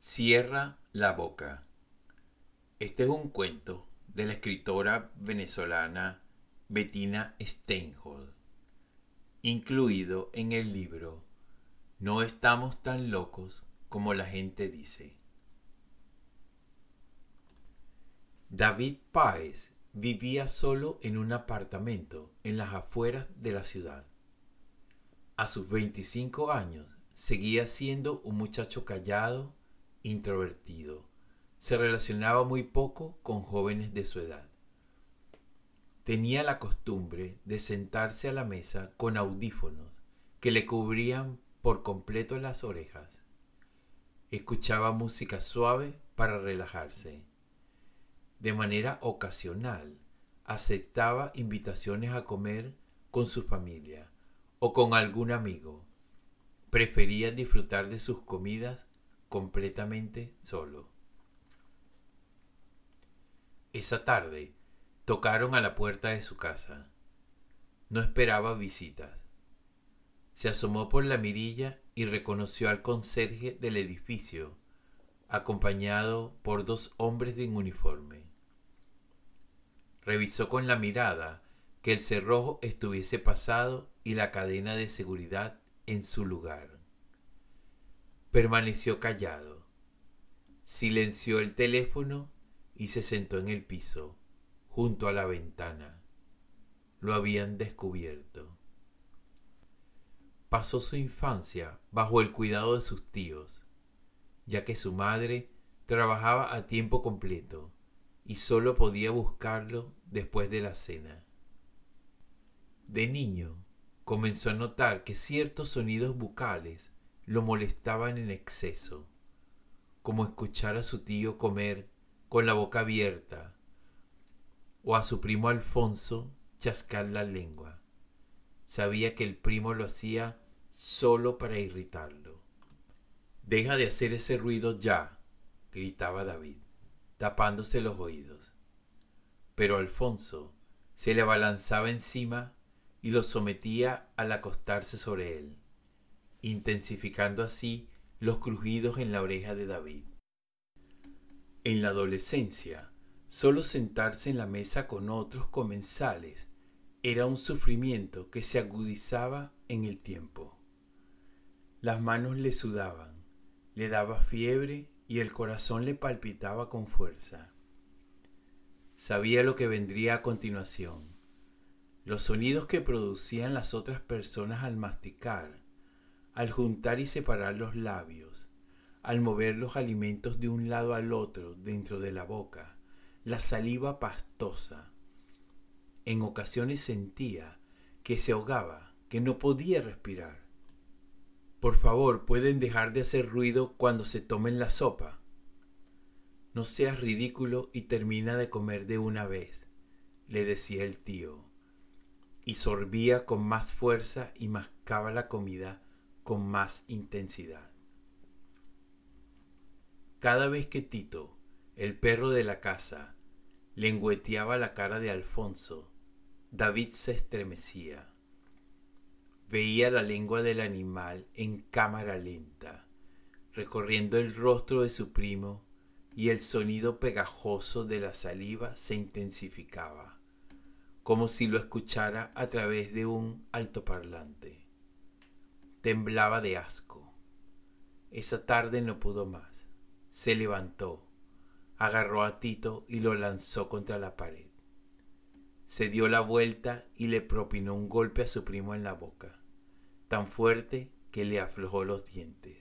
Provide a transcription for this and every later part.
Cierra la boca. Este es un cuento de la escritora venezolana Bettina Steinhold, incluido en el libro No estamos tan locos como la gente dice. David Páez vivía solo en un apartamento en las afueras de la ciudad. A sus 25 años seguía siendo un muchacho callado introvertido. Se relacionaba muy poco con jóvenes de su edad. Tenía la costumbre de sentarse a la mesa con audífonos que le cubrían por completo las orejas. Escuchaba música suave para relajarse. De manera ocasional, aceptaba invitaciones a comer con su familia o con algún amigo. Prefería disfrutar de sus comidas completamente solo. Esa tarde tocaron a la puerta de su casa. No esperaba visitas. Se asomó por la mirilla y reconoció al conserje del edificio, acompañado por dos hombres de uniforme. Revisó con la mirada que el cerrojo estuviese pasado y la cadena de seguridad en su lugar. Permaneció callado. Silenció el teléfono y se sentó en el piso, junto a la ventana. Lo habían descubierto. Pasó su infancia bajo el cuidado de sus tíos, ya que su madre trabajaba a tiempo completo y solo podía buscarlo después de la cena. De niño comenzó a notar que ciertos sonidos bucales lo molestaban en exceso, como escuchar a su tío comer con la boca abierta o a su primo Alfonso chascar la lengua. Sabía que el primo lo hacía solo para irritarlo. Deja de hacer ese ruido ya, gritaba David, tapándose los oídos. Pero Alfonso se le abalanzaba encima y lo sometía al acostarse sobre él intensificando así los crujidos en la oreja de David. En la adolescencia, solo sentarse en la mesa con otros comensales era un sufrimiento que se agudizaba en el tiempo. Las manos le sudaban, le daba fiebre y el corazón le palpitaba con fuerza. Sabía lo que vendría a continuación, los sonidos que producían las otras personas al masticar, al juntar y separar los labios, al mover los alimentos de un lado al otro dentro de la boca, la saliva pastosa. En ocasiones sentía que se ahogaba, que no podía respirar. Por favor, ¿pueden dejar de hacer ruido cuando se tomen la sopa? No seas ridículo y termina de comer de una vez, le decía el tío, y sorbía con más fuerza y mascaba la comida con más intensidad. Cada vez que Tito, el perro de la casa, lengüeteaba la cara de Alfonso, David se estremecía. Veía la lengua del animal en cámara lenta, recorriendo el rostro de su primo, y el sonido pegajoso de la saliva se intensificaba, como si lo escuchara a través de un altoparlante. Temblaba de asco. Esa tarde no pudo más. Se levantó, agarró a Tito y lo lanzó contra la pared. Se dio la vuelta y le propinó un golpe a su primo en la boca, tan fuerte que le aflojó los dientes.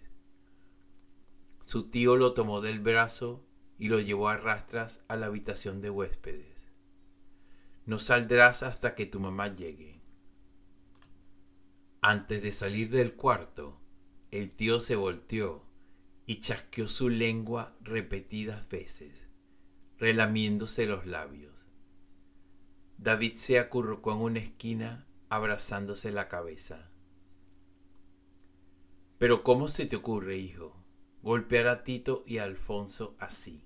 Su tío lo tomó del brazo y lo llevó a rastras a la habitación de huéspedes. No saldrás hasta que tu mamá llegue. Antes de salir del cuarto, el tío se volteó y chasqueó su lengua repetidas veces, relamiéndose los labios. David se acurrucó en una esquina abrazándose la cabeza. Pero ¿cómo se te ocurre, hijo, golpear a Tito y a Alfonso así?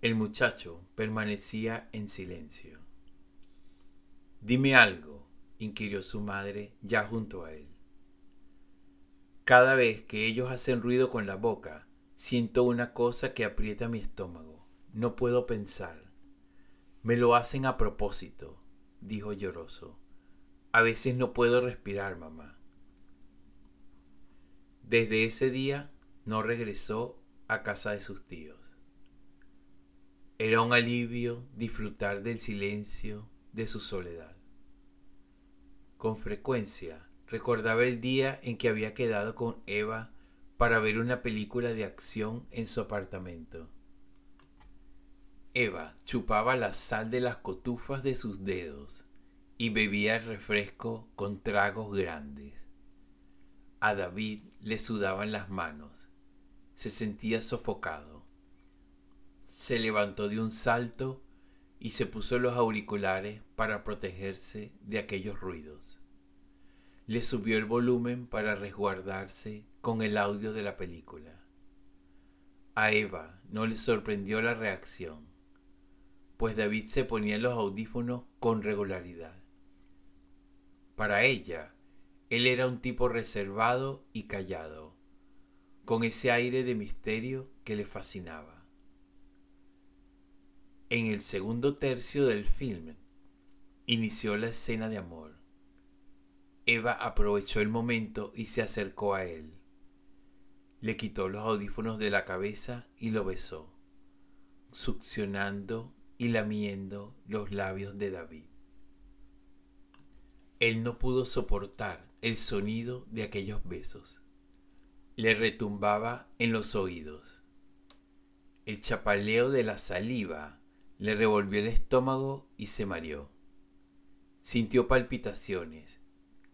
El muchacho permanecía en silencio. Dime algo, inquirió su madre ya junto a él. Cada vez que ellos hacen ruido con la boca, Siento una cosa que aprieta mi estómago. No puedo pensar. Me lo hacen a propósito, dijo lloroso. A veces no puedo respirar, mamá. Desde ese día no regresó a casa de sus tíos. Era un alivio disfrutar del silencio de su soledad. Con frecuencia recordaba el día en que había quedado con Eva para ver una película de acción en su apartamento. Eva chupaba la sal de las cotufas de sus dedos y bebía el refresco con tragos grandes. A David le sudaban las manos. Se sentía sofocado. Se levantó de un salto y se puso los auriculares para protegerse de aquellos ruidos. Le subió el volumen para resguardarse con el audio de la película. A Eva no le sorprendió la reacción, pues David se ponía los audífonos con regularidad. Para ella, él era un tipo reservado y callado, con ese aire de misterio que le fascinaba. En el segundo tercio del filme, inició la escena de amor. Eva aprovechó el momento y se acercó a él. Le quitó los audífonos de la cabeza y lo besó, succionando y lamiendo los labios de David. Él no pudo soportar el sonido de aquellos besos. Le retumbaba en los oídos. El chapaleo de la saliva le revolvió el estómago y se mareó. Sintió palpitaciones.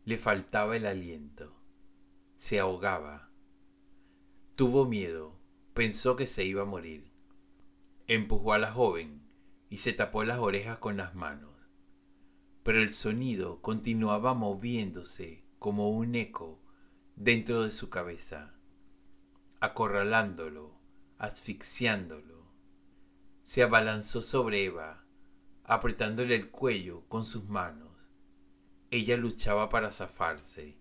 Le faltaba el aliento. Se ahogaba. Tuvo miedo. Pensó que se iba a morir. Empujó a la joven y se tapó las orejas con las manos pero el sonido continuaba moviéndose como un eco dentro de su cabeza, acorralándolo, asfixiándolo. Se abalanzó sobre Eva, apretándole el cuello con sus manos. Ella luchaba para zafarse,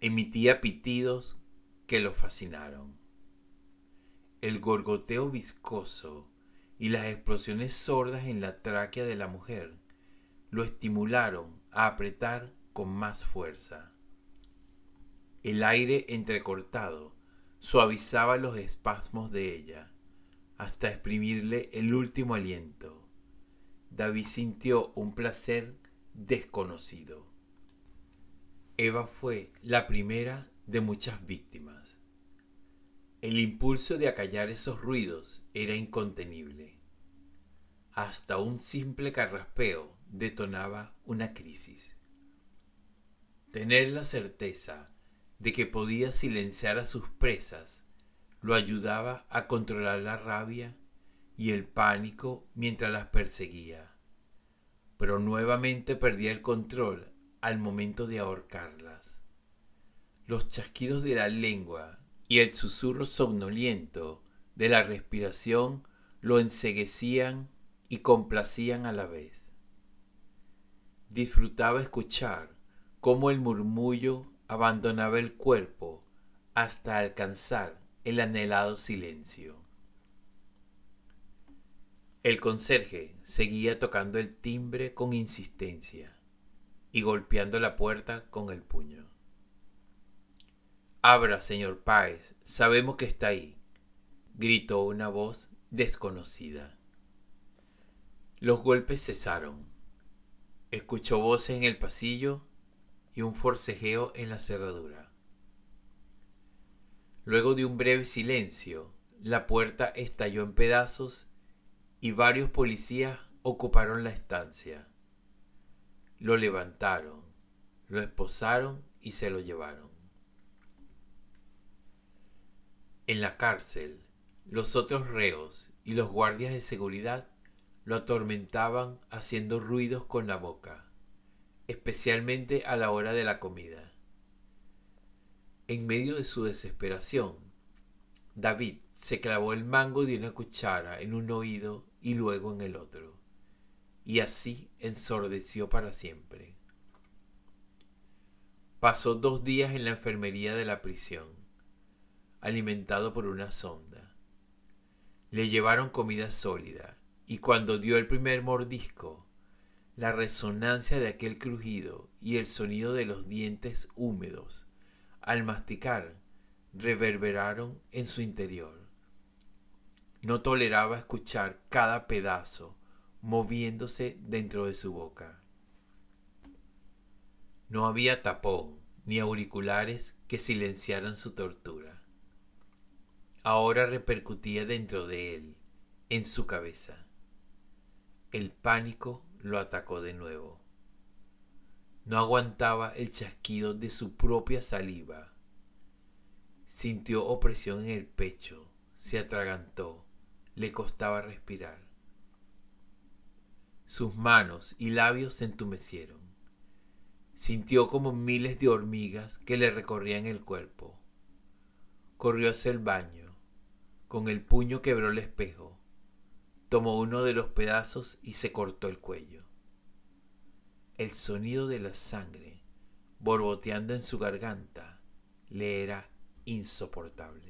emitía pitidos que lo fascinaron. El gorgoteo viscoso y las explosiones sordas en la tráquea de la mujer lo estimularon a apretar con más fuerza. El aire entrecortado suavizaba los espasmos de ella hasta exprimirle el último aliento. David sintió un placer desconocido. Eva fue la primera de muchas víctimas. El impulso de acallar esos ruidos era incontenible. Hasta un simple carraspeo detonaba una crisis. Tener la certeza de que podía silenciar a sus presas lo ayudaba a controlar la rabia y el pánico mientras las perseguía, pero nuevamente perdía el control al momento de ahorcarlas. Los chasquidos de la lengua y el susurro somnoliento de la respiración lo enseguecían y complacían a la vez disfrutaba escuchar cómo el murmullo abandonaba el cuerpo hasta alcanzar el anhelado silencio. El conserje seguía tocando el timbre con insistencia y golpeando la puerta con el puño. Abra, señor Páez, sabemos que está ahí, gritó una voz desconocida. Los golpes cesaron Escuchó voces en el pasillo y un forcejeo en la cerradura. Luego de un breve silencio, la puerta estalló en pedazos y varios policías ocuparon la estancia. Lo levantaron, lo esposaron y se lo llevaron. En la cárcel, los otros reos y los guardias de seguridad lo atormentaban haciendo ruidos con la boca, especialmente a la hora de la comida. En medio de su desesperación, David se clavó el mango de una cuchara en un oído y luego en el otro, y así ensordeció para siempre. Pasó dos días en la enfermería de la prisión. alimentado por una sonda. Le llevaron comida sólida y cuando dio el primer mordisco, la resonancia de aquel crujido y el sonido de los dientes húmedos al masticar reverberaron en su interior. No toleraba escuchar cada pedazo moviéndose dentro de su boca. No había tapón ni auriculares que silenciaran su tortura. Ahora repercutía dentro de él, en su cabeza. El pánico lo atacó de nuevo. No aguantaba el chasquido de su propia saliva. Sintió opresión en el pecho, se atragantó, le costaba respirar. Sus manos y labios se entumecieron. Sintió como miles de hormigas que le recorrían el cuerpo. Corrió hacia el baño. Con el puño quebró el espejo. Tomó uno de los pedazos y se cortó el cuello. El sonido de la sangre borboteando en su garganta le era insoportable.